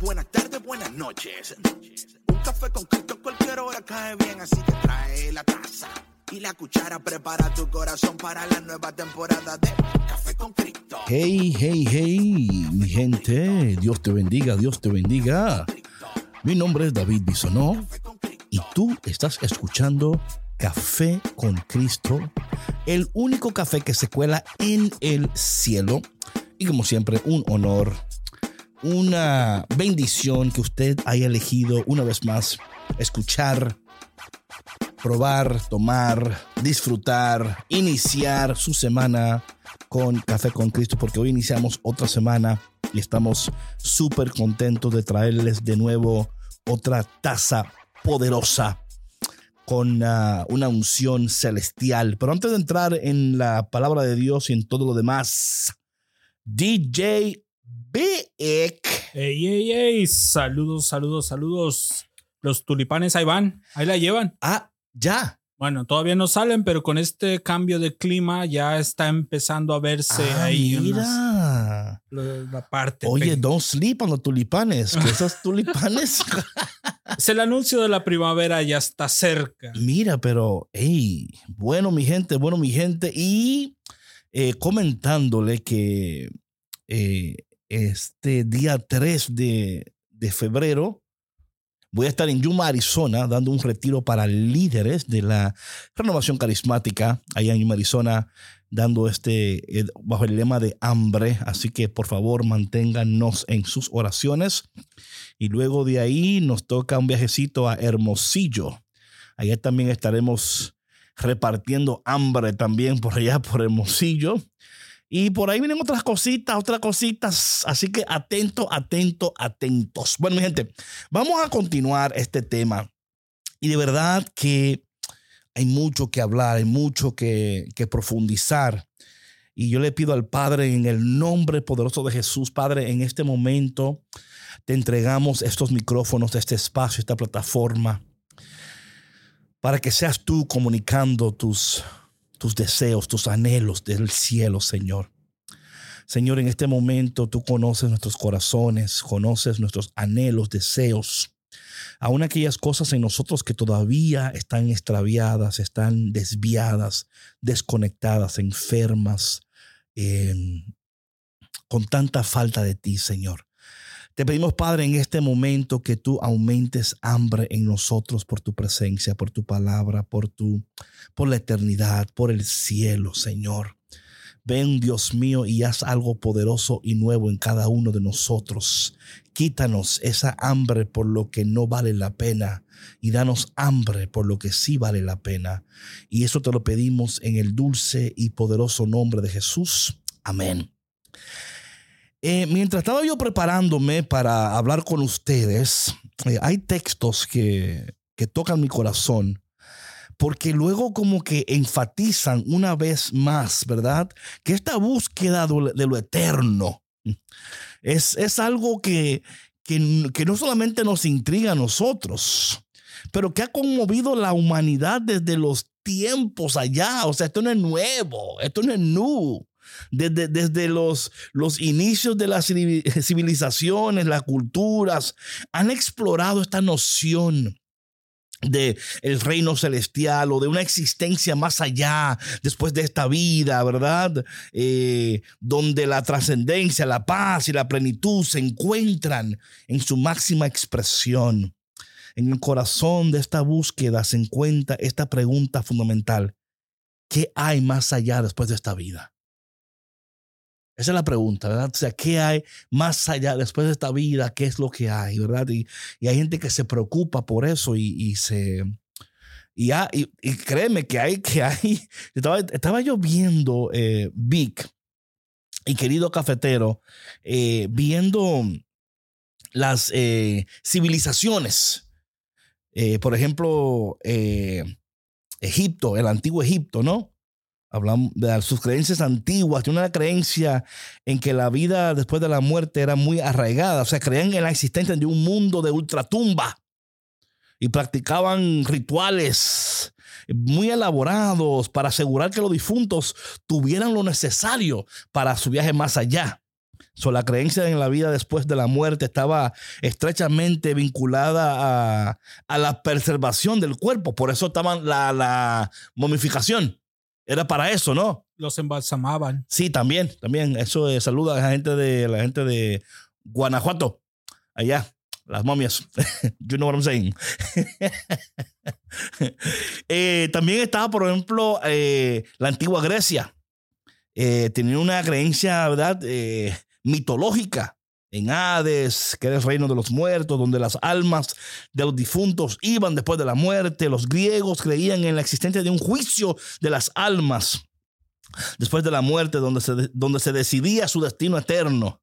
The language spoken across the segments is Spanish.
buenas tardes, buenas noches. Un café con Cristo en cualquier hora cae bien, así que trae la taza y la cuchara. Prepara tu corazón para la nueva temporada de Café con Cristo. Hey, hey, hey, mi gente, Dios te bendiga, Dios te bendiga. Mi nombre es David Bisonó y tú estás escuchando Café con Cristo, el único café que se cuela en el cielo. Y como siempre, un honor, una bendición que usted haya elegido una vez más escuchar, probar, tomar, disfrutar, iniciar su semana con Café con Cristo, porque hoy iniciamos otra semana y estamos súper contentos de traerles de nuevo otra taza poderosa con uh, una unción celestial. Pero antes de entrar en la palabra de Dios y en todo lo demás, DJ Ey, ey, ey, saludos, saludos, saludos. Los tulipanes ahí van, ahí la llevan. Ah, ya. Bueno, todavía no salen, pero con este cambio de clima ya está empezando a verse Ah, ahí mira. unas- la, parte. Oye, don't sleep on los tulipanes. Que esos tulipanes. Es el anuncio de la primavera ya está cerca. Mira, pero, hey, bueno, mi gente, bueno, mi gente. Y eh, comentándole que eh, este día 3 de, de febrero voy a estar en Yuma, Arizona, dando un retiro para líderes de la renovación carismática allá en Yuma, Arizona, dando este, eh, bajo el lema de hambre. Así que por favor manténganos en sus oraciones. Y luego de ahí nos toca un viajecito a Hermosillo. Allá también estaremos repartiendo hambre también por allá, por Hermosillo. Y por ahí vienen otras cositas, otras cositas. Así que atento, atento, atentos. Bueno, mi gente, vamos a continuar este tema. Y de verdad que hay mucho que hablar, hay mucho que, que profundizar. Y yo le pido al Padre en el nombre poderoso de Jesús, Padre, en este momento te entregamos estos micrófonos, este espacio, esta plataforma, para que seas tú comunicando tus, tus deseos, tus anhelos del cielo, Señor. Señor, en este momento tú conoces nuestros corazones, conoces nuestros anhelos, deseos, aún aquellas cosas en nosotros que todavía están extraviadas, están desviadas, desconectadas, enfermas, eh, con tanta falta de ti, Señor. Te pedimos, Padre, en este momento que tú aumentes hambre en nosotros por tu presencia, por tu palabra, por tu por la eternidad, por el cielo, Señor. Ven, Dios mío, y haz algo poderoso y nuevo en cada uno de nosotros. Quítanos esa hambre por lo que no vale la pena y danos hambre por lo que sí vale la pena. Y eso te lo pedimos en el dulce y poderoso nombre de Jesús. Amén. Eh, mientras estaba yo preparándome para hablar con ustedes, eh, hay textos que, que tocan mi corazón, porque luego como que enfatizan una vez más, ¿verdad? Que esta búsqueda de lo- eterno es, es algo que, que, que no solamente nos intriga a nosotros, pero que ha conmovido la humanidad desde los tiempos allá. O sea, esto no es nuevo, esto no es new desde, desde los, los inicios de las civil- civilizaciones, las culturas, han explorado esta noción de el reino celestial o de una existencia más allá después de esta vida, ¿verdad? Eh, donde la trascendencia, la paz y la plenitud se encuentran en su máxima expresión. En el corazón de esta búsqueda se encuentra esta pregunta fundamental. ¿Qué hay más allá después de esta vida? Esa es la pregunta, ¿verdad? O sea, ¿qué hay más allá después de esta vida? ¿Qué es lo que hay, verdad? Y, hay gente que se preocupa por eso y, se... Y, ha- y, y créeme que hay, que hay... Estaba, estaba yo viendo eh, Vic y querido cafetero, eh, viendo las eh, civilizaciones. Por ejemplo, Egipto, el antiguo Egipto, ¿no? Hablamos de sus creencias antiguas, de una creencia en que la vida después de la muerte era muy arraigada, o sea, creían en la existencia de un mundo de ultratumba y practicaban rituales muy elaborados para asegurar que los difuntos tuvieran lo necesario para su viaje más allá. So, la creencia en la vida después de la muerte estaba estrechamente vinculada a, a la preservación del cuerpo. Por eso estaba la, la momificación. Era para eso, ¿no? Los embalsamaban. Sí, también, también. Eso eh, saluda a la gente de la gente de Guanajuato. Allá, las momias. you know what I'm saying. Eh, también estaba, por ejemplo, eh, la antigua Grecia. Eh, tenía una creencia, ¿verdad? Mitológica en Hades, que era el reino de los muertos, donde las almas de los difuntos iban después de la muerte. Los griegos creían en la existencia de un juicio de las almas después de la muerte, donde se, donde se decidía su destino eterno.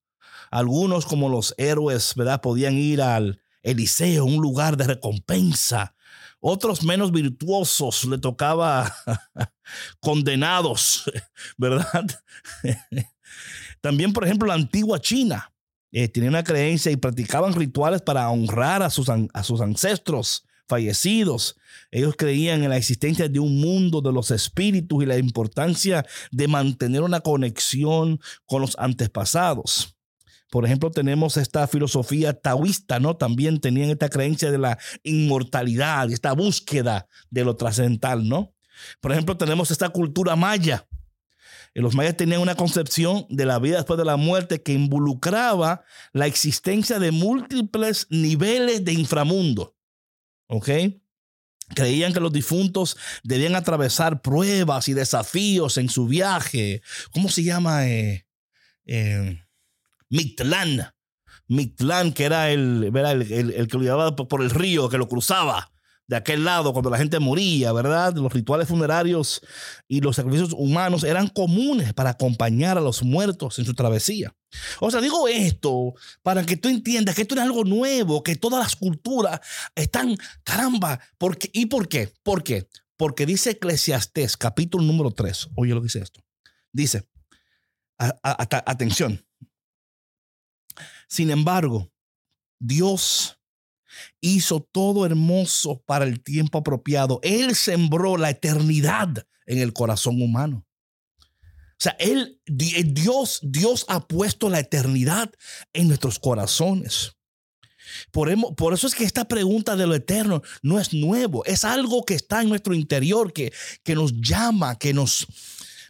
Algunos, como los héroes, ¿verdad? Podían ir al Eliseo, un lugar de recompensa. Otros menos virtuosos le tocaba condenados, ¿verdad? También, por ejemplo, la antigua China eh, tenía una creencia y practicaban rituales para honrar a sus, a sus ancestros fallecidos. Ellos creían en la existencia de un mundo de los espíritus y la importancia de mantener una conexión con los antepasados. Por ejemplo, tenemos esta filosofía taoísta, ¿no? También tenían esta creencia de la inmortalidad, esta búsqueda de lo trascendental, ¿no? Por ejemplo, tenemos esta cultura maya. Los mayas tenían una concepción de la vida después de la muerte que involucraba la existencia de múltiples niveles de inframundo. ¿Ok? Creían que los difuntos debían atravesar pruebas y desafíos en su viaje. ¿Cómo se llama? Eh, eh, Mictlán. Mictlán, que era el, el que lo llevaba por el río, que lo cruzaba de aquel lado cuando la gente moría, ¿verdad? Los rituales funerarios y los sacrificios humanos eran comunes para acompañar a los muertos en su travesía. O sea, digo esto para que tú entiendas que esto es algo nuevo, que todas las culturas están, caramba, ¿por qué? ¿y por qué? ¿Por qué? Porque dice Eclesiastés, capítulo número 3, oye lo que dice esto. Dice, atención, sin embargo, Dios hizo todo hermoso para el tiempo apropiado. Él sembró la eternidad en el corazón humano. O sea, él, Dios, Dios ha puesto la eternidad en nuestros corazones. Por, por, eso es que esta pregunta de lo eterno no es nuevo, es algo que está en nuestro interior, que, que nos llama, que nos,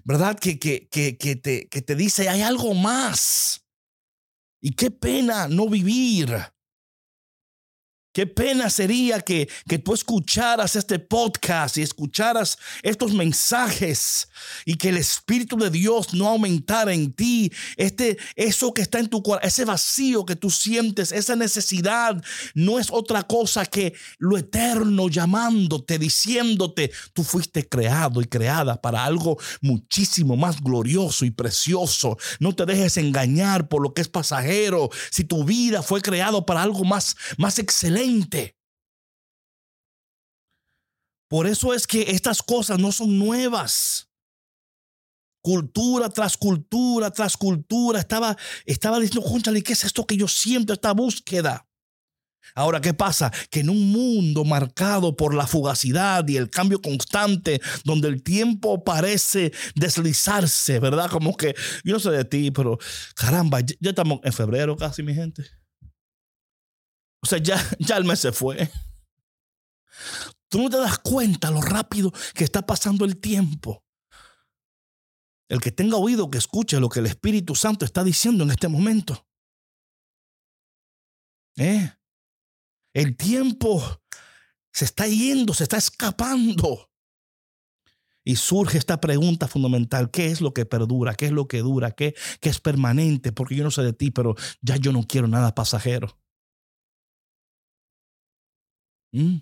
¿verdad? Que, que, que, te, que te dice, hay algo más. Y qué pena no vivir Qué pena sería que, que tú escucharas este podcast y escucharas estos mensajes y que el Espíritu de Dios no aumentara en ti. Este, eso que está en tu corazón, ese vacío que tú sientes, esa necesidad, no es otra cosa que lo eterno llamándote, diciéndote, tú fuiste creado y creada para algo muchísimo más glorioso y precioso. No te dejes engañar por lo que es pasajero. Si tu vida fue creado para algo más, más excelente por eso es que estas cosas no son nuevas. Cultura tras cultura tras cultura. Estaba, estaba diciendo, conchale, ¿qué es esto que yo siento, esta búsqueda? Ahora, ¿qué pasa? Que en un mundo marcado por la fugacidad y el cambio constante, donde el tiempo parece deslizarse, ¿verdad? Como que, yo no sé de ti, pero caramba, ya estamos en febrero casi, mi gente. O sea, ya, ya el mes se fue. Tú no te das cuenta lo rápido que está pasando el tiempo. El que tenga oído que escuche lo que el Espíritu Santo está diciendo en este momento. ¿Eh? El tiempo se está yendo, se está escapando. Y surge esta pregunta fundamental, ¿qué es lo que perdura? ¿Qué es lo que dura? ¿Qué, qué es permanente? Porque yo no sé de ti, pero ya yo no quiero nada pasajero. ¿Mm?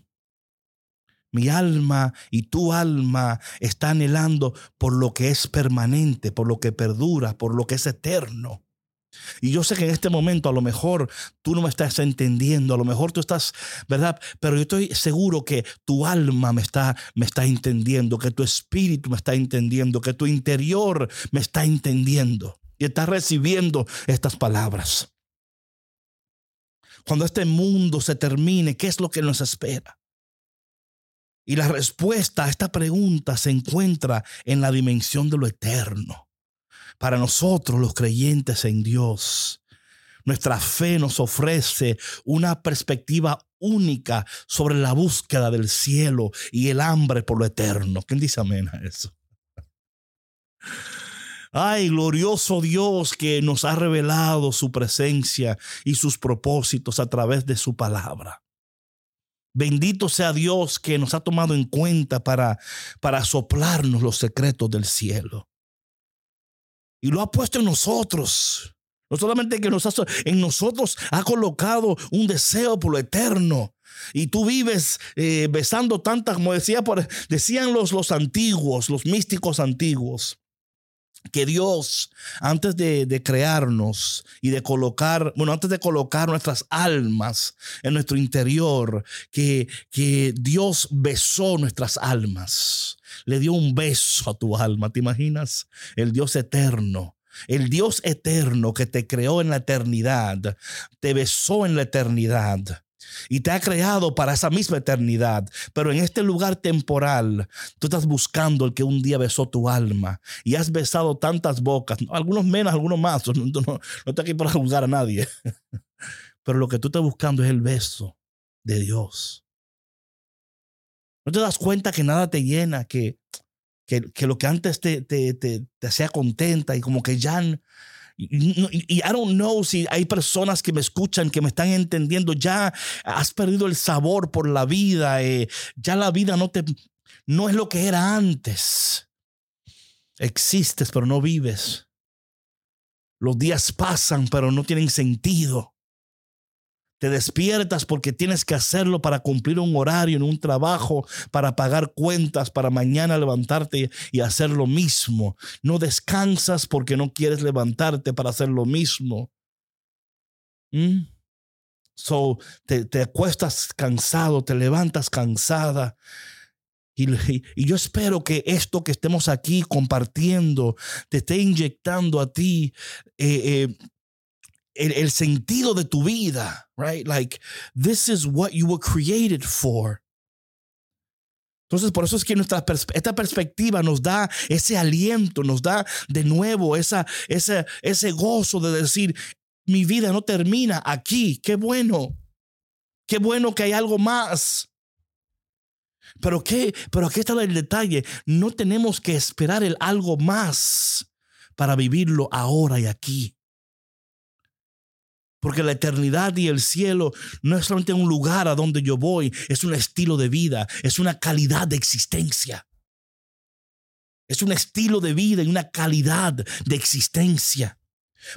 Mi alma y tu alma está anhelando por lo que es permanente, por lo que perdura, por lo que es eterno. Y yo sé que en este momento a lo mejor tú no me estás entendiendo, a lo mejor tú estás, ¿verdad? Pero yo estoy seguro que tu alma me está, me está entendiendo, que tu espíritu me está entendiendo, que tu interior me está entendiendo y está recibiendo estas palabras. Cuando este mundo se termine, ¿qué es lo que nos espera? Y la respuesta a esta pregunta se encuentra en la dimensión de lo eterno. Para nosotros los creyentes en Dios, nuestra fe nos ofrece una perspectiva única sobre la búsqueda del cielo y el hambre por lo eterno. ¿Quién dice amén a eso? Ay, glorioso Dios que nos ha revelado su presencia y sus propósitos a través de su palabra. Bendito sea Dios que nos ha tomado en cuenta para, para soplarnos los secretos del cielo. Y lo ha puesto en nosotros. No solamente que nos ha, en nosotros ha colocado un deseo por lo eterno. Y tú vives eh, besando tantas, como decía, por, decían los, los antiguos, los místicos antiguos que Dios, antes de, crearnos y de colocar, bueno, antes de colocar nuestras almas en nuestro interior, que, que Dios besó nuestras almas, le dio un beso a tu alma, ¿te imaginas? El Dios eterno. El Dios eterno que te creó en la eternidad, te besó en la eternidad y te ha creado para esa misma eternidad. Pero en este lugar temporal, tú estás buscando el que un día besó tu alma y has besado tantas bocas, algunos menos, algunos más. No, no, aquí para juzgar a nadie. Pero lo que tú estás buscando es el beso de Dios. No te das cuenta que nada te llena, que, que, que lo que antes te, te, te, te hacía contenta y como que ya y, I don't know si hay personas que me escuchan, que me están entendiendo. Ya has perdido el sabor por la vida. Eh, ya la vida no, te, no es lo que era antes. Existes, pero no vives. Los días pasan, pero no tienen sentido. Te despiertas porque tienes que hacerlo para cumplir un horario en un trabajo, para pagar cuentas, para mañana levantarte y hacer lo mismo. No descansas porque no quieres levantarte para hacer lo mismo. ¿Mm? So, te, te, acuestas cansado, te levantas cansada. Y, y, yo espero que esto que estemos aquí compartiendo te esté inyectando a ti eh, eh, el, sentido de tu vida, right? Like, this is what you were created for. Entonces, por eso es que nuestra esta perspectiva nos da ese aliento, nos da de nuevo esa, ese, ese gozo de decir, mi vida no termina aquí, qué bueno, qué bueno que hay algo más. Pero qué, pero aquí está el detalle, no tenemos que esperar el algo más para vivirlo ahora y aquí. Porque la eternidad y el cielo no es solamente un lugar a donde yo voy, es un estilo de vida, es una calidad de existencia. Es un estilo de vida y una calidad de existencia.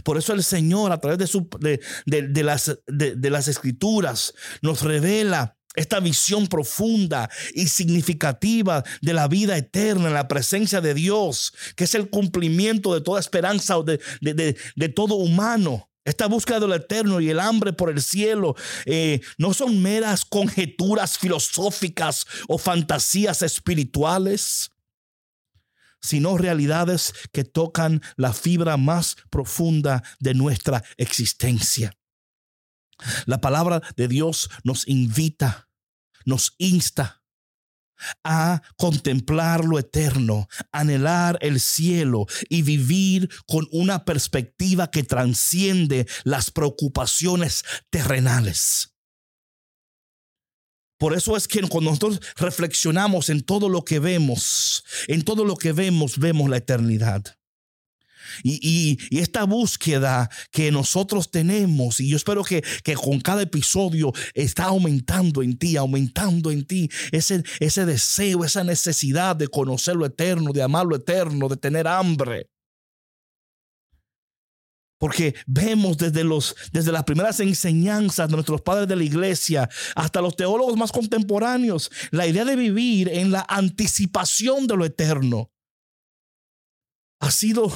Por eso el Señor a través de, las, escrituras nos revela esta visión profunda y significativa de la vida eterna en la presencia de Dios, que es el cumplimiento de toda esperanza de, de todo humano. Esta búsqueda de lo eterno y el hambre por el cielo eh, no son meras conjeturas filosóficas o fantasías espirituales, sino realidades que tocan la fibra más profunda de nuestra existencia. La palabra de Dios nos invita, nos insta a contemplar lo eterno, anhelar el cielo y vivir con una perspectiva que transciende las preocupaciones terrenales. Por eso es que cuando nosotros reflexionamos en todo lo que vemos, en todo lo que vemos, vemos la eternidad. Y, esta búsqueda que nosotros tenemos, y yo espero que, con cada episodio está aumentando en ti, aumentando en ti ese, ese deseo, esa necesidad de conocer lo eterno, de amar lo eterno, de tener hambre. Porque vemos desde las primeras enseñanzas de nuestros padres de la iglesia hasta los teólogos más contemporáneos, la idea de vivir en la anticipación de lo eterno ha sido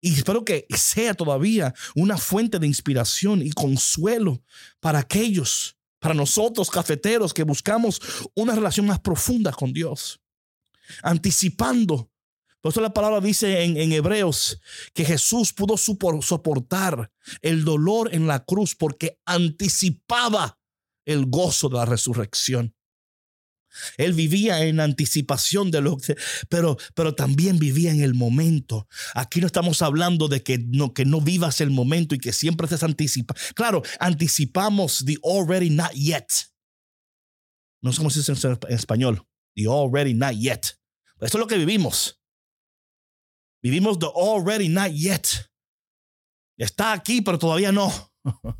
y espero que sea todavía una fuente de inspiración y consuelo para aquellos, para nosotros cafeteros que buscamos una relación más profunda con Dios. Anticipando. Por eso la palabra dice en, en Hebreos que Jesús pudo soportar el dolor en la cruz porque anticipaba el gozo de la resurrección. Él vivía en anticipación de lo que, pero, pero también vivía en el momento. Aquí no estamos hablando de que no, que no vivas el momento y que siempre estés anticipando. Claro, anticipamos the already not yet. No se dice en español. The already not yet. Esto es lo que vivimos. Vivimos the already not yet. Está aquí, pero todavía no.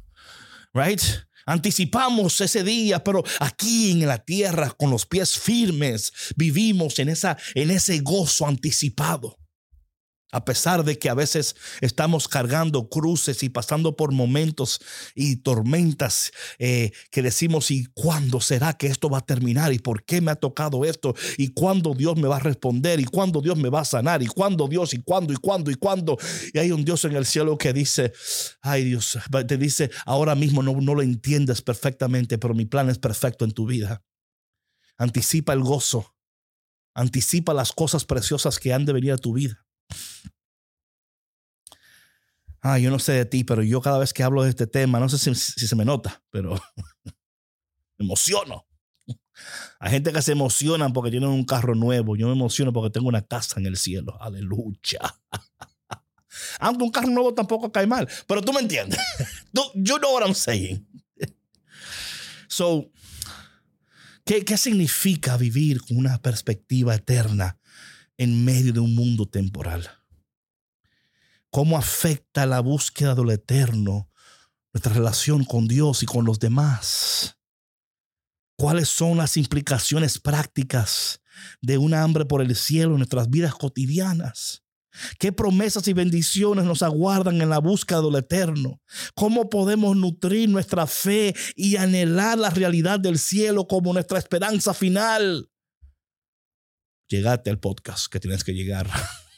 right? Anticipamos ese día, pero aquí en la tierra, con los pies firmes, vivimos en, esa, en ese gozo anticipado. A pesar de que a veces estamos cargando cruces y pasando por momentos y tormentas eh, que decimos, ¿y cuándo será que esto va a terminar? ¿Y por qué me ha tocado esto? ¿Y cuándo Dios me va a responder? ¿Y cuándo Dios me va a sanar? ¿Y cuándo Dios? ¿Y cuándo? ¿Y cuándo? ¿Y cuándo? Y hay un Dios en el cielo que dice, ay Dios, te dice, ahora mismo no, no lo entiendes perfectamente, pero mi plan es perfecto en tu vida. Anticipa el gozo. Anticipa las cosas preciosas que han de venir a tu vida. Ah, yo no sé de ti, pero yo cada vez que hablo de este tema, no sé si, se me nota, pero me emociono. Hay gente que se emociona porque tienen un carro nuevo. Yo me emociono porque tengo una casa en el cielo. Aleluya. Aunque un carro nuevo tampoco cae mal. Pero tú me entiendes. you know what I'm saying. So, ¿qué, ¿qué significa vivir con una perspectiva eterna en medio de un mundo temporal. ¿Cómo afecta la búsqueda de lo eterno nuestra relación con Dios y con los demás? ¿Cuáles son las implicaciones prácticas de un hambre por el cielo en nuestras vidas cotidianas? ¿Qué promesas y bendiciones nos aguardan en la búsqueda de lo eterno? ¿Cómo podemos nutrir nuestra fe y anhelar la realidad del cielo como nuestra esperanza final? Llegate al podcast que tienes que llegar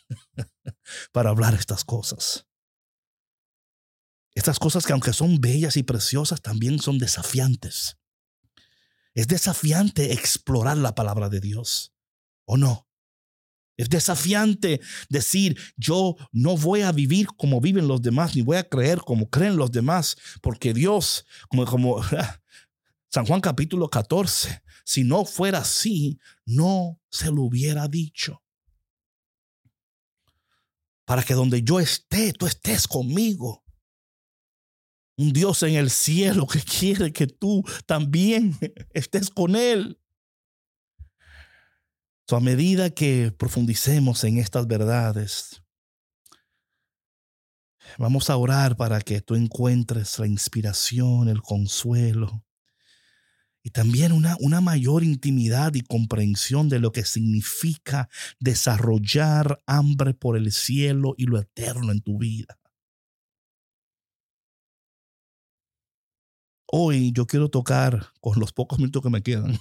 para hablar estas cosas. Estas cosas que aunque son bellas y preciosas, también son desafiantes. Es desafiante explorar la palabra de Dios, ¿o no? Es desafiante decir, yo no voy a vivir como viven los demás, ni voy a creer como creen los demás, porque Dios, como, como San Juan capítulo 14, si no fuera así, no se lo hubiera dicho. Para que donde yo esté, tú estés conmigo. Un Dios en el cielo que quiere que tú también estés con Él. a medida que profundicemos en estas verdades, vamos a orar para que tú encuentres la inspiración, el consuelo, y también una, una mayor intimidad y comprensión de lo que significa desarrollar hambre por el cielo y lo eterno en tu vida. Hoy yo quiero tocar con los pocos minutos que me quedan.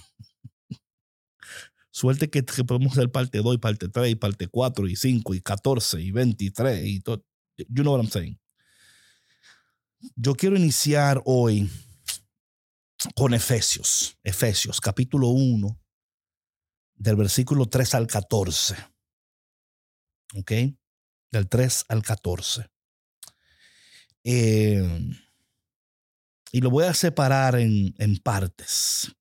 Suerte que, podemos hacer parte 2 y parte 3 y parte 4 y 5 y 14 y 23 y todo. You know what I'm saying. Yo quiero iniciar hoy con Efesios, Efesios capítulo 1, del versículo 3 al 14. ¿Ok? Del 3 al 14. Eh, y lo voy a separar en, en partes.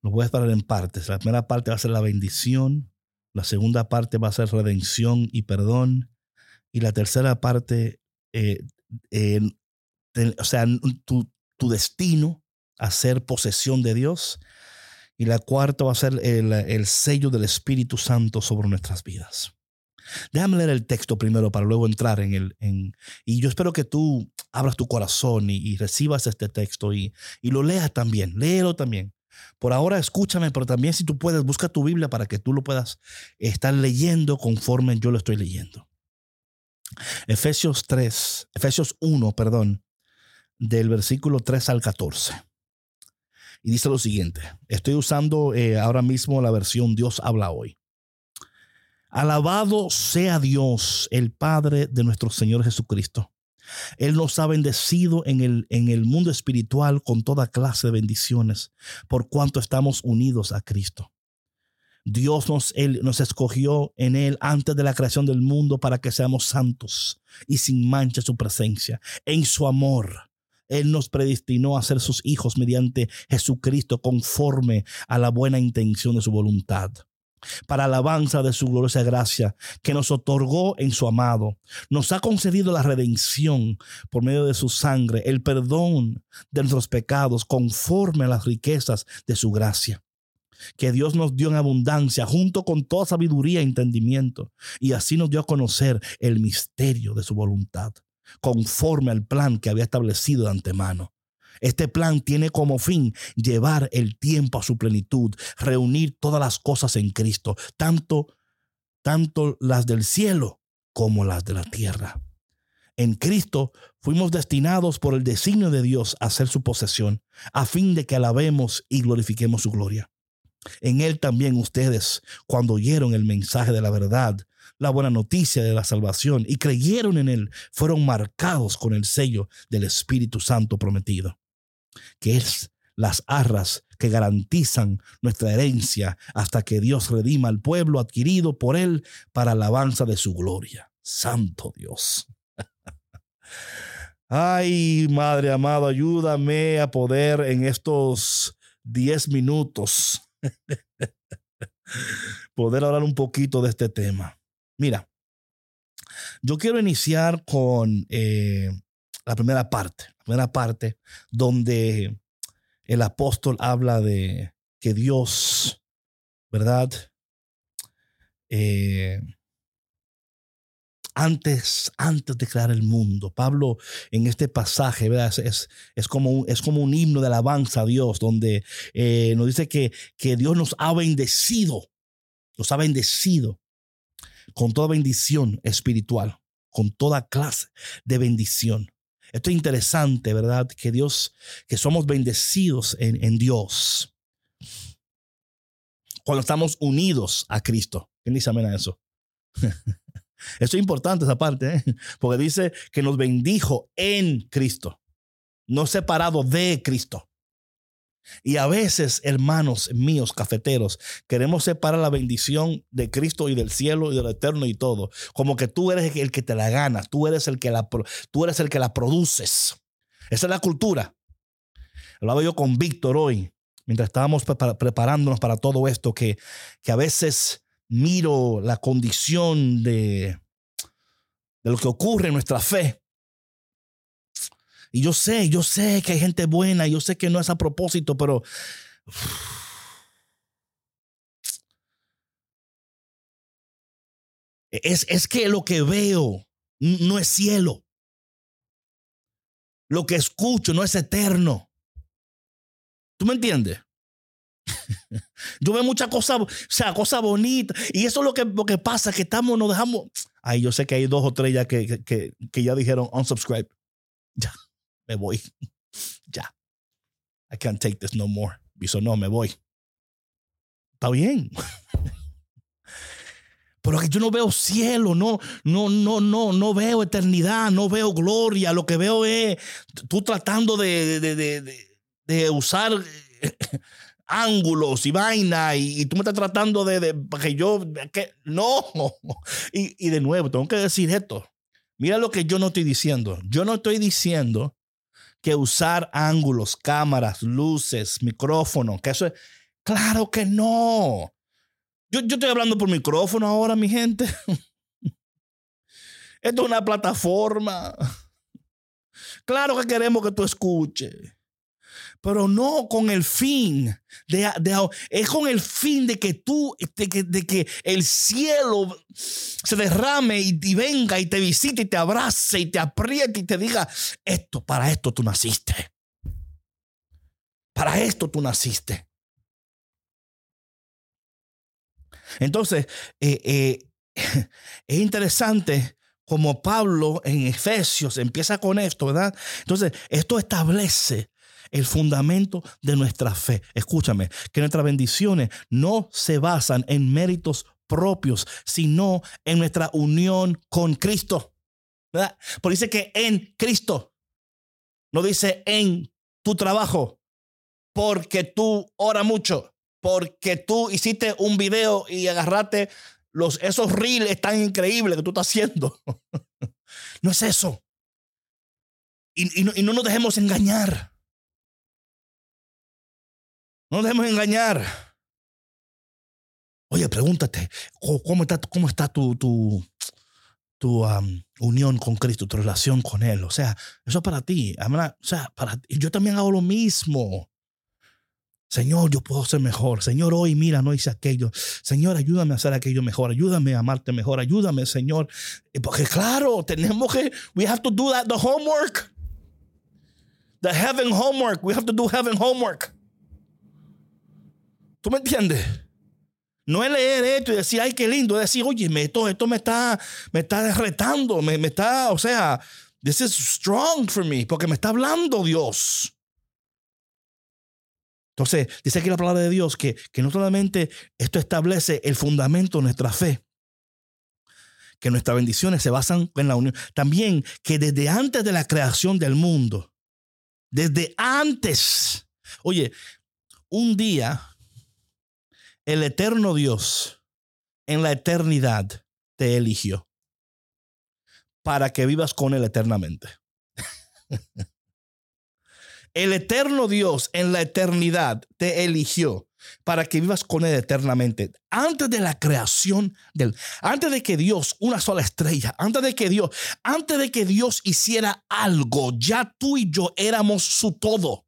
Lo voy a separar en partes. La primera parte va a ser la bendición. La segunda parte va a ser redención y perdón. Y la tercera parte, eh, o sea, tu, tu destino hacer posesión de Dios. Y la cuarta va a ser el, sello del Espíritu Santo sobre nuestras vidas. Déjame leer el texto primero para luego entrar en el... En, y yo espero que tú abras tu corazón y, recibas este texto y, y, lo leas también, léelo también. Por ahora escúchame, pero también si tú puedes, busca tu Biblia para que tú lo puedas estar leyendo conforme yo lo estoy leyendo. Efesios 3, Efesios 1, perdón, del versículo 3 al 14. Y dice lo siguiente, estoy usando eh, ahora mismo la versión Dios habla hoy. Alabado sea Dios, el Padre de nuestro Señor Jesucristo. Él nos ha bendecido en el, en el mundo espiritual con toda clase de bendiciones, por cuanto estamos unidos a Cristo. Dios nos, él, nos escogió en Él antes de la creación del mundo para que seamos santos y sin mancha su presencia, en su amor Él nos predestinó a ser sus hijos mediante Jesucristo conforme a la buena intención de su voluntad para alabanza de su gloriosa gracia que nos otorgó en su amado. Nos ha concedido la redención por medio de su sangre, el perdón de nuestros pecados conforme a las riquezas de su gracia que Dios nos dio en abundancia, junto con toda sabiduría e entendimiento, y así nos dio a conocer el misterio de su voluntad, conforme al plan que había establecido de antemano. Este plan tiene como fin llevar el tiempo a su plenitud, reunir todas las cosas en Cristo, tanto, tanto las del cielo como las de la tierra. En Cristo fuimos destinados por el designio de Dios a ser su posesión, a fin de que alabemos y glorifiquemos su gloria. En Él también ustedes, cuando oyeron el mensaje de la verdad, la buena noticia de la salvación y creyeron en Él, fueron marcados con el sello del Espíritu Santo prometido, que es las arras que garantizan nuestra herencia hasta que Dios redima al pueblo adquirido por Él para alabanza de su gloria. Santo Dios. Ay, Madre amado, ayúdame a poder en estos diez minutos poder hablar un poquito de este tema. Mira, yo quiero iniciar con eh, la primera parte, la primera parte donde el apóstol habla de que Dios, ¿verdad? Eh, antes, antes de crear el mundo. Pablo en este pasaje Es, es, como un, es como un himno de alabanza a Dios, donde eh, nos dice que, que Dios nos ha bendecido, nos ha bendecido con toda bendición espiritual, con toda clase de bendición. Esto es interesante, ¿verdad? Que Dios, que somos bendecidos en, en Dios. Cuando estamos unidos a Cristo. ¿Quién dice amén a eso? Eso es importante esa parte, ¿eh? porque dice que nos bendijo en Cristo, no separado de Cristo. Y a veces, hermanos míos, cafeteros, queremos separar la bendición de Cristo y del cielo y del eterno y todo. Como que tú eres el que te la gana, tú eres el que la, tú eres el que la produces. Esa es la cultura. Hablaba yo con Víctor hoy, mientras estábamos preparándonos para todo esto, que, que a veces miro la condición de, de lo que ocurre en nuestra fe. Y yo sé, yo sé que hay gente buena, yo sé que no es a propósito, pero... Es, es que lo que veo no es cielo. Lo que escucho no es eterno. ¿Tú me entiendes? Yo veo muchas cosas, o sea, cosas bonitas. Y eso es lo que, lo que pasa, que estamos, nos dejamos. Ay, yo sé que hay dos o tres ya que, que, que ya dijeron unsubscribe. Me voy. Ya. I can't take this no more. Viso, no, me voy. Está bien. Pero que yo no veo cielo, no, no, no, no, no veo eternidad, no veo gloria. Lo que veo es tú tratando de, de, de, de usar ángulos y vaina y, tú me estás tratando de, que yo, que no. Y, y de nuevo, tengo que decir esto. Mira lo que yo no estoy diciendo. Yo no estoy diciendo que usar ángulos, cámaras, luces, micrófono, que eso es... Claro que no. Yo, yo estoy hablando por micrófono ahora, mi gente. Esto es una plataforma. Claro que queremos que tú escuches pero no con el fin de, es con el fin de que tú, de que, de que el cielo se derrame y, venga y te visite y te abrace y te apriete y te diga, esto, para esto tú naciste. Para esto tú naciste. Entonces, eh, eh, es interesante como Pablo en Efesios empieza con esto, ¿verdad? Entonces, esto establece el fundamento de nuestra fe. Escúchame, que nuestras bendiciones no se basan en méritos propios, sino en nuestra unión con Cristo. ¿verdad? Porque dice que en Cristo, no dice en tu trabajo, porque tú oras mucho, porque tú hiciste un video y agarraste los, esos reels tan increíbles que tú estás haciendo. no es eso. y, no nos dejemos engañar. No nos dejemos engañar. Oye, pregúntate, ¿cómo está, cómo está tu, tu, tu unión con Cristo, tu relación con Él? O sea, eso es para ti. O sea, para yo también hago lo mismo. Señor, yo puedo ser mejor. Señor, hoy mira, no hice aquello. Señor, ayúdame a hacer aquello mejor. Ayúdame a amarte mejor. Ayúdame, Señor. Eh, Porque claro, tenemos que, we have to do that, the homework. The heaven homework. We have to do heaven homework. ¿Tú me entiendes? No es leer esto y decir, ay, qué lindo. Es decir, oye, esto, esto me está, me está retando, me, me está, o sea, this is strong for me, porque me está hablando Dios. Entonces, dice aquí la palabra de Dios que, que no solamente esto establece el fundamento de nuestra fe, que nuestras bendiciones se basan en la unión, también que desde antes de la creación del mundo, desde antes, oye, un día el eterno Dios en la eternidad te eligió para que vivas con Él eternamente. El eterno Dios en la eternidad te eligió para que vivas con Él eternamente. Antes de la creación del, antes de que Dios, una sola estrella, antes de que Dios, antes de que Dios hiciera algo, ya tú y yo éramos su todo.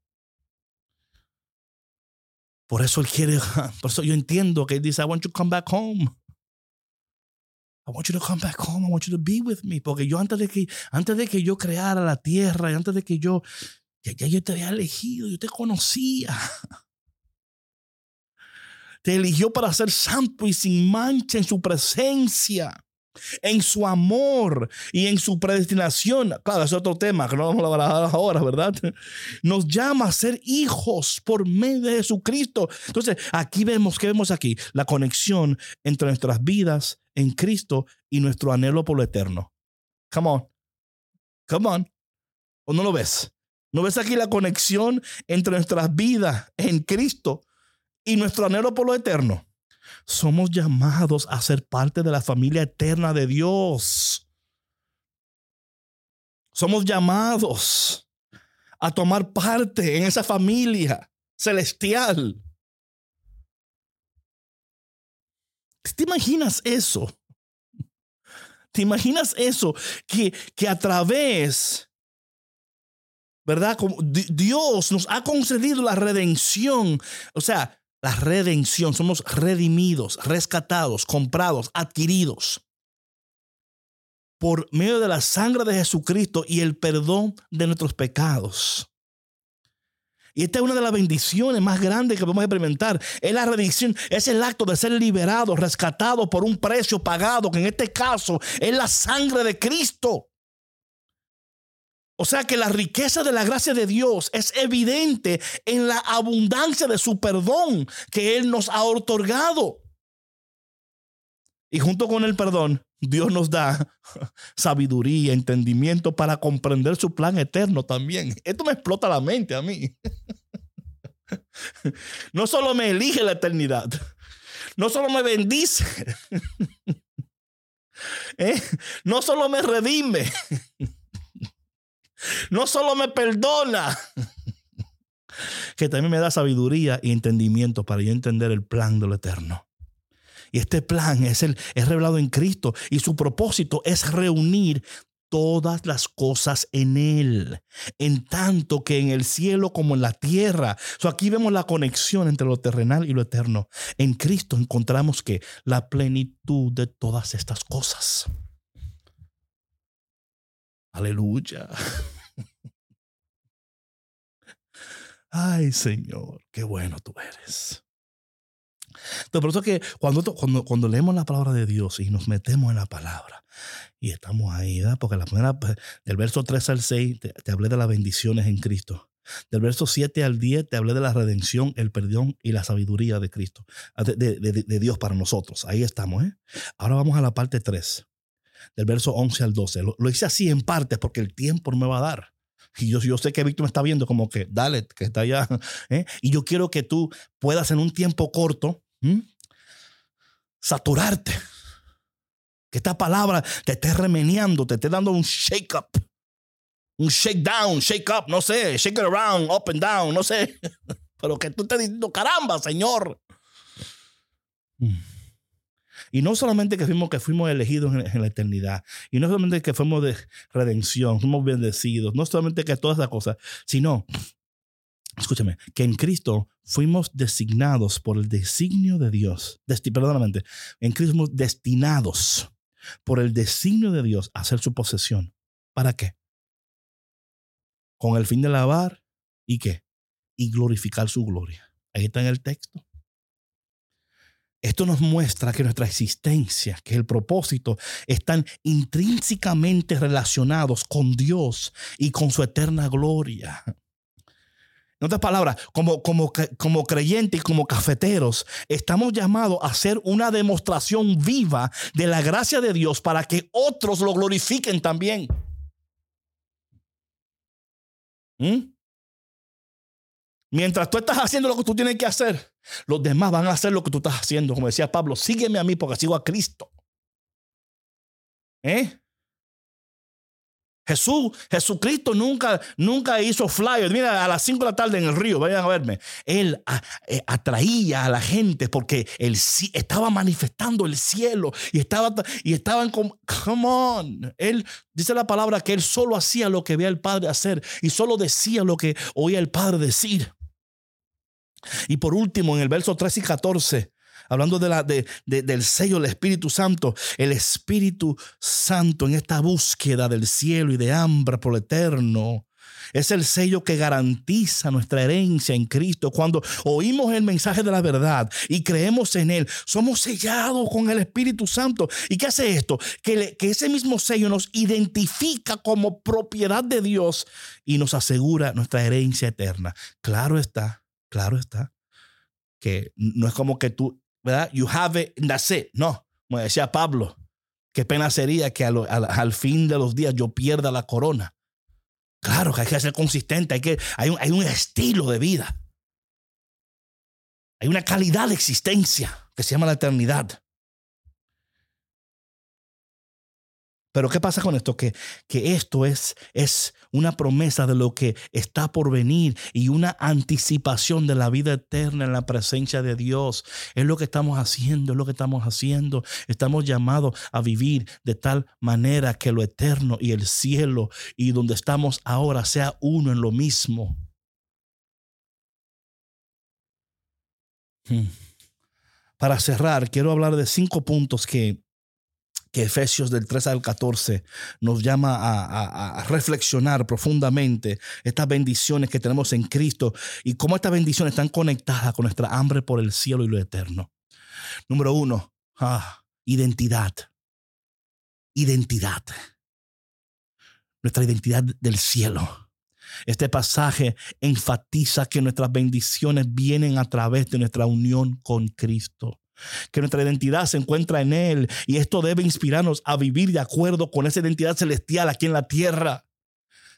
Por eso Él quiere, por eso yo entiendo que Él dice, I want you to come back home. I want you to come back home. I want you to be with me. Porque yo antes de que, antes de que yo creara la tierra y antes de que yo, ya, yo te había elegido, yo te conocía. Te eligió para ser santo y sin mancha en su presencia, en su amor y en su predestinación. Claro, es otro tema que no vamos a hablar ahora, ¿verdad? Nos llama a ser hijos por medio de Jesucristo. Entonces, aquí vemos, ¿qué vemos aquí? La conexión entre nuestras vidas en Cristo y nuestro anhelo por lo eterno. Come on. Come on. ¿O no lo ves? ¿No ves aquí la conexión entre nuestras vidas en Cristo y nuestro anhelo por lo eterno? Somos llamados a ser parte de la familia eterna de Dios. Somos llamados a tomar parte en esa familia celestial. ¿Te imaginas eso? ¿Te imaginas eso? Que, que a través, ¿verdad? Como Di- Dios nos ha concedido la redención. O sea, la redención. Somos redimidos, rescatados, comprados, adquiridos. Por medio de la sangre de Jesucristo y el perdón de nuestros pecados. Y esta es una de las bendiciones más grandes que podemos experimentar. Es la redención, es el acto de ser liberado, rescatado por un precio pagado, que en este caso es la sangre de Cristo. O sea que la riqueza de la gracia de Dios es evidente en la abundancia de su perdón que Él nos ha otorgado. Y junto con el perdón, Dios nos da sabiduría, entendimiento para comprender su plan eterno también. Esto me explota la mente a mí. No solo me elige la eternidad, no solo me bendice, ¿eh? no solo me redime, no solo me perdona, que también me da sabiduría y entendimiento para yo entender el plan de lo eterno. Y este plan es, el, es revelado en Cristo y su propósito es reunir todas las cosas en Él, en tanto que en el cielo como en la tierra. So aquí vemos la conexión entre lo terrenal y lo eterno. En Cristo encontramos que la plenitud de todas estas cosas. Aleluya. Ay, Señor, qué bueno tú eres. Entonces, por eso que cuando, cuando, cuando leemos la palabra de Dios y nos metemos en la palabra y estamos ahí, ¿verdad? Porque la primera, del verso 3 al 6 te, hablé de las bendiciones en Cristo. Del verso 7 al 10 te hablé de la redención, el perdón y la sabiduría de Cristo, de- de Dios para nosotros. Ahí estamos, ¿eh? Ahora vamos a la parte 3, del verso 11 al 12. Lo, lo hice así en partes porque el tiempo no me va a dar. Y yo, yo sé que Víctor me está viendo como que, dale, que está allá. ¿eh? Y yo quiero que tú puedas en un tiempo corto saturarte. Que esta palabra te esté remeneando, te esté dando un shake up. un shake down, shake up, no sé, shake it around, up and down, no sé. Pero que tú estés diciendo, caramba, Señor. Y no solamente que fuimos, que fuimos elegidos en, la eternidad, y no solamente que fuimos de redención, fuimos bendecidos, no solamente que todas esas cosas, sino, escúchame, que en Cristo fuimos designados por el designio de Dios. perdóname, en Cristo fuimos destinados por el designio de Dios a hacer su posesión. ¿Para qué? Con el fin de lavar y qué? Y glorificar su gloria. Ahí está en el texto. Esto nos muestra que nuestra existencia, que el propósito están intrínsecamente relacionados con Dios y con su eterna gloria. En otras palabras, como, como, como creyentes y como cafeteros, estamos llamados a hacer una demostración viva de la gracia de Dios para que otros lo glorifiquen también. ¿Mm? Mientras tú estás haciendo lo que tú tienes que hacer, los demás van a hacer lo que tú estás haciendo. Como decía Pablo, sígueme a mí porque sigo a Cristo. ¿Eh? Jesús, Jesucristo nunca, nunca hizo flyers. Mira, a las 5 de la tarde en el río, vayan a verme. Él eh, atraía a la gente porque él estaba manifestando el cielo y estaba y estaban como, come on. Él dice la palabra que él solo hacía lo que veía el Padre hacer y solo decía lo que oía el Padre decir. Y por último, en el verso 13 y 14, hablando de la, de, del sello del Espíritu Santo, el Espíritu Santo en esta búsqueda del cielo y de hambre por lo eterno. Es el sello que garantiza nuestra herencia en Cristo. Cuando oímos el mensaje de la verdad y creemos en Él, somos sellados con el Espíritu Santo. ¿Y qué hace esto? Que, que ese mismo sello nos identifica como propiedad de Dios y nos asegura nuestra herencia eterna. Claro está, claro está, que no es como que tú ¿verdad? You have it, that's it. No, como decía Pablo, qué pena sería que al, fin de los días yo pierda la corona. Claro que hay que ser consistente, hay, que, hay, un, hay un estilo de vida. Hay una calidad de existencia que se llama la eternidad. Pero ¿qué pasa con esto? Que, que esto es, es una promesa de lo que está por venir y una anticipación de la vida eterna en la presencia de Dios. Es lo que estamos haciendo, es lo que estamos haciendo. Estamos llamados a vivir de tal manera que lo eterno y el cielo y donde estamos ahora sea uno en lo mismo. Hmm. Para cerrar, quiero hablar de cinco puntos que que Efesios del 3 al 14 nos llama a, reflexionar profundamente estas bendiciones que tenemos en Cristo y cómo estas bendiciones están conectadas con nuestra hambre por el cielo y lo eterno. Número uno, ah, identidad. Identidad. Nuestra identidad del cielo. Este pasaje enfatiza que nuestras bendiciones vienen a través de nuestra unión con Cristo que nuestra identidad se encuentra en Él y esto debe inspirarnos a vivir de acuerdo con esa identidad celestial aquí en la tierra.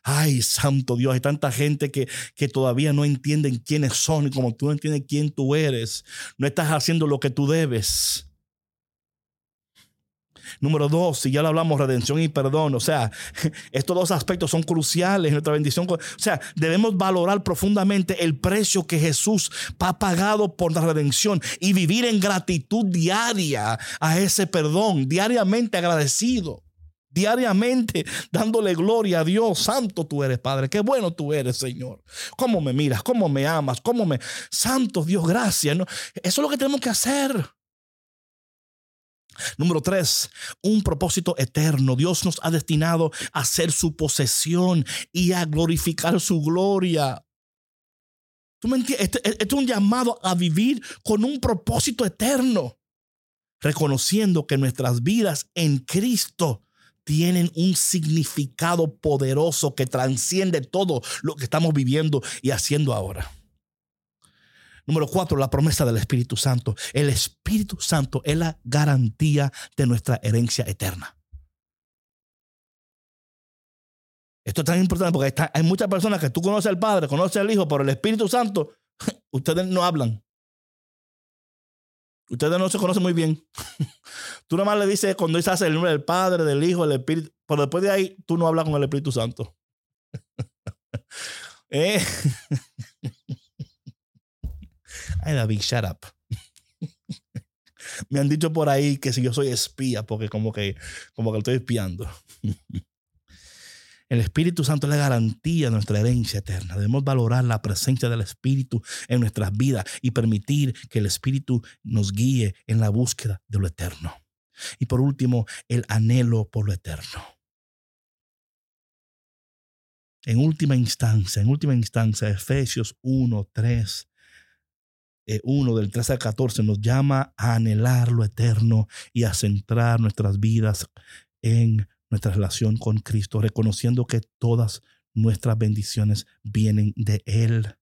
Ay, santo Dios, hay tanta gente que, que todavía no entienden quiénes son y como tú no entiendes quién tú eres, no estás haciendo lo que tú debes. Número dos, si ya lo hablamos, redención y perdón. O sea, estos dos aspectos son cruciales en nuestra bendición. O sea, debemos valorar profundamente el precio que Jesús ha pagado por la redención y vivir en gratitud diaria a ese perdón, diariamente agradecido. Diariamente dándole gloria a Dios. Santo tú eres, Padre. Qué bueno tú eres, Señor. Cómo me miras, cómo me amas, cómo me. Santo Dios, gracias. Eso es lo que tenemos que hacer. Número tres, un propósito eterno. Dios nos ha destinado a ser su posesión y a glorificar su gloria. ¿Tú entiendes? Este, este, es un llamado a vivir con un propósito eterno, reconociendo que nuestras vidas en Cristo tienen un significado poderoso que transciende todo lo que estamos viviendo y haciendo ahora. Número cuatro, la promesa del Espíritu Santo. El Espíritu Santo es la garantía de nuestra herencia eterna. Esto es tan importante porque hay muchas personas que tú conoces al Padre, conoces al Hijo, pero el Espíritu Santo, ustedes no hablan. Ustedes no se conocen muy bien. Tú nomás le dices cuando dices el nombre del Padre, del Hijo, del Espíritu, pero después de ahí tú no hablas con el Espíritu Santo. Eh. David, shut up. Me han dicho por ahí que si yo soy espía, porque como que, como que lo estoy espiando. El Espíritu Santo es la garantía de nuestra herencia eterna. Debemos valorar la presencia del Espíritu en nuestras vidas y permitir que el Espíritu nos guíe en la búsqueda de lo eterno. Y por último, el anhelo por lo eterno. En última instancia, en última instancia, Efesios 1, 3, 1 del 13 al 14 nos llama a anhelar lo eterno y a centrar nuestras vidas en nuestra relación con Cristo, reconociendo que todas nuestras bendiciones vienen de Él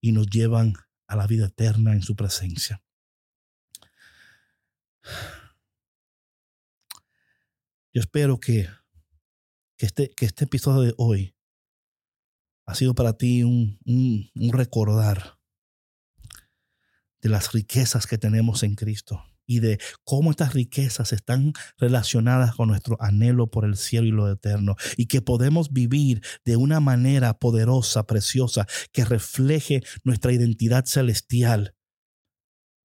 y nos llevan a la vida eterna en su presencia. Yo espero que, que, este, que este episodio de hoy ha sido para ti un, un recordar de las riquezas que tenemos en Cristo y de cómo estas riquezas están relacionadas con nuestro anhelo por el cielo y lo eterno y que podemos vivir de una manera poderosa, preciosa, que refleje nuestra identidad celestial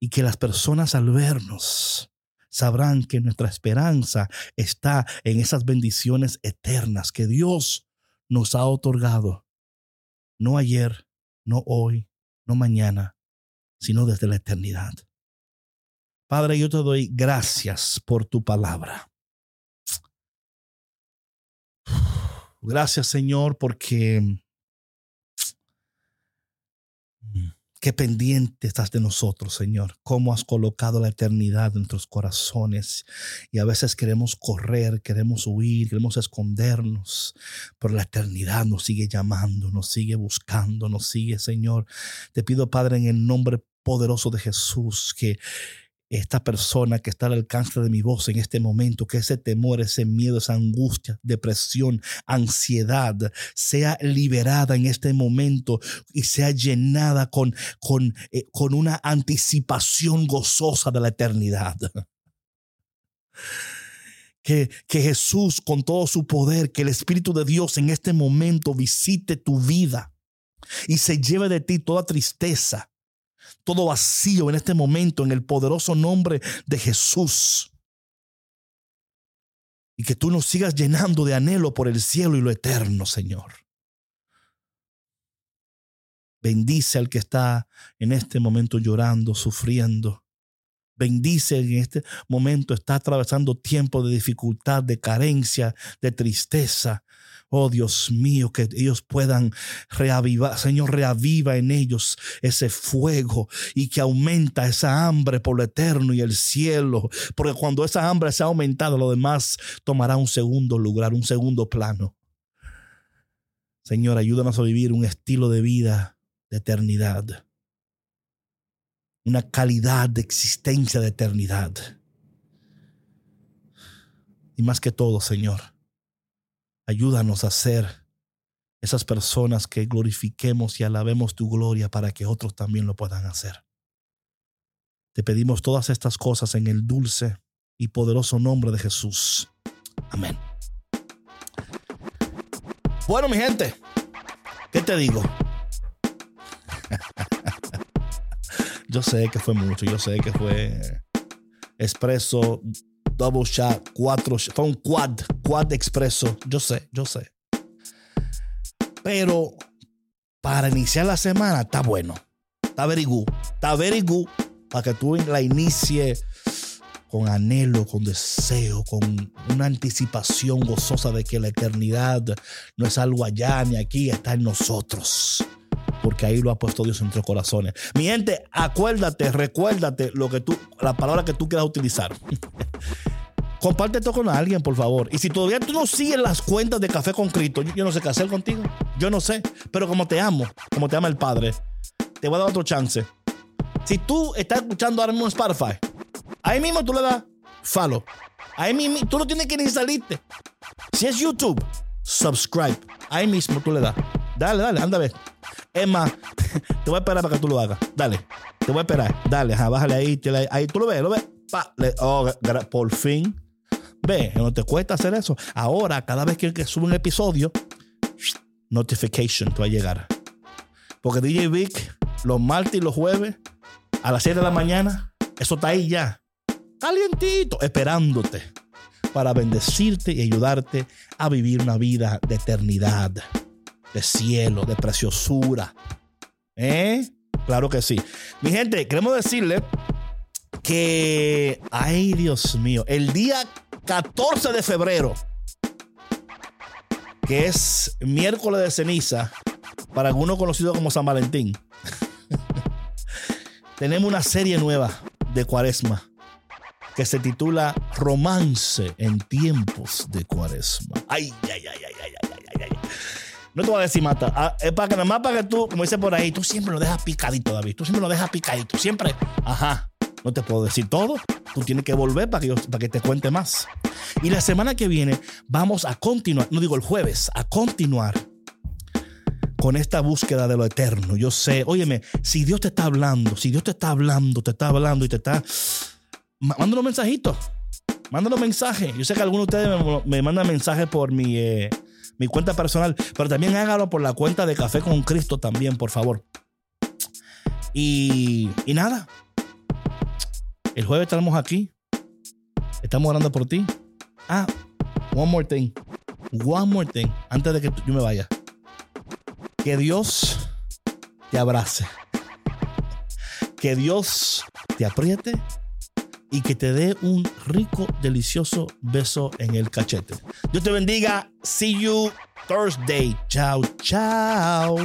y que las personas al vernos sabrán que nuestra esperanza está en esas bendiciones eternas que Dios nos ha otorgado, no ayer, no hoy, no mañana, sino desde la eternidad. Padre, yo te doy gracias por tu palabra. Gracias, Señor, porque qué pendiente estás de nosotros, Señor. Cómo has colocado la eternidad en nuestros corazones. Y a veces queremos correr, queremos huir, queremos escondernos. Pero la eternidad nos sigue llamando, nos sigue buscando, nos sigue, Señor. Te pido, Padre, en el nombre poderoso de Jesús, que esta persona que está al alcance de mi voz en este momento, que ese temor, ese miedo, esa angustia, depresión, ansiedad, sea liberada en este momento y sea llenada con, con, eh, con una anticipación gozosa de la eternidad. Que, que, Jesús con todo su poder, que el Espíritu de Dios en este momento visite tu vida y se lleve de ti toda tristeza, todo vacío en este momento en el poderoso nombre de Jesús. Y que tú nos sigas llenando de anhelo por el cielo y lo eterno, Señor. Bendice al que está en este momento llorando, sufriendo. Bendice en este momento, está atravesando tiempo de dificultad, de carencia, de tristeza. Oh Dios mío, que ellos puedan reavivar, Señor, reaviva en ellos ese fuego y que aumenta esa hambre por lo eterno y el cielo. Porque cuando esa hambre se ha aumentado, lo demás tomará un segundo lugar, un segundo plano. Señor, ayúdanos a vivir un estilo de vida de eternidad una calidad de existencia de eternidad. Y más que todo, Señor, ayúdanos a ser esas personas que glorifiquemos y alabemos tu gloria para que otros también lo puedan hacer. Te pedimos todas estas cosas en el dulce y poderoso nombre de Jesús. Amén. Bueno, mi gente, ¿qué te digo? Yo sé que fue mucho, yo sé que fue expreso, double shot, cuatro, fue un quad, quad expreso. Yo sé, yo sé. Pero para iniciar la semana está bueno. Está very good. Está very good para que tú la inicie con anhelo, con deseo, con una anticipación gozosa de que la eternidad no es algo allá ni aquí, está en nosotros porque ahí lo ha puesto Dios en nuestros corazones. Mi gente, acuérdate, recuérdate lo que tú, la palabra que tú quieras utilizar. Comparte esto con alguien, por favor. Y si todavía tú no sigues las cuentas de Café con Cristo, yo, no sé qué hacer contigo. Yo no sé. Pero como te amo, como te ama el Padre, te voy a dar otro chance. Si tú estás escuchando ahora mismo Spotify, ahí mismo tú le das follow. Ahí mismo, tú no tienes que ni salirte. Si es YouTube, subscribe. Ahí mismo tú le das. Dale, dale, anda a ver. Es te voy a esperar para que tú lo hagas. Dale, te voy a esperar. Dale, ajá, bájale ahí. Ahí tú lo ves, lo ves. Pa, oh, por fin. Ve, no te cuesta hacer eso. Ahora, cada vez que, que sube un episodio, notification te va a llegar. Porque DJ Vic, los martes y los jueves, a las 6 de la mañana, eso está ahí ya. Calientito, esperándote para bendecirte y ayudarte a vivir una vida de eternidad, de cielo, de preciosura. ¿Eh? Claro que sí. Mi gente, queremos decirle que, ay Dios mío, el día 14 de febrero, que es miércoles de ceniza, para algunos conocido como San Valentín, tenemos una serie nueva de Cuaresma que se titula Romance en tiempos de Cuaresma. Ay, ay, ay, ay, ay, ay, ay, ay. No te voy a decir mata. Ah, es para que nada más para que tú, como dice por ahí, tú siempre lo dejas picadito, David. Tú siempre lo dejas picadito. Siempre. Ajá. No te puedo decir todo. Tú tienes que volver para que, para que te cuente más. Y la semana que viene vamos a continuar, no digo el jueves, a continuar con esta búsqueda de lo eterno. Yo sé, óyeme, si Dios te está hablando, si Dios te está hablando, te está hablando y te está... Mándanos mensajitos. Mándanos mensajes. Yo sé que algunos de ustedes me, me mandan mensajes por mi, eh, mi cuenta personal, pero también hágalo por la cuenta de Café con Cristo también, por favor. Y, y nada. El jueves estamos aquí. Estamos orando por ti. Ah, one more thing. One more thing. Antes de que yo me vaya. Que Dios te abrace. Que Dios te apriete y que te dé un rico, delicioso beso en el cachete. Dios te bendiga. See you Thursday. Chao, chao.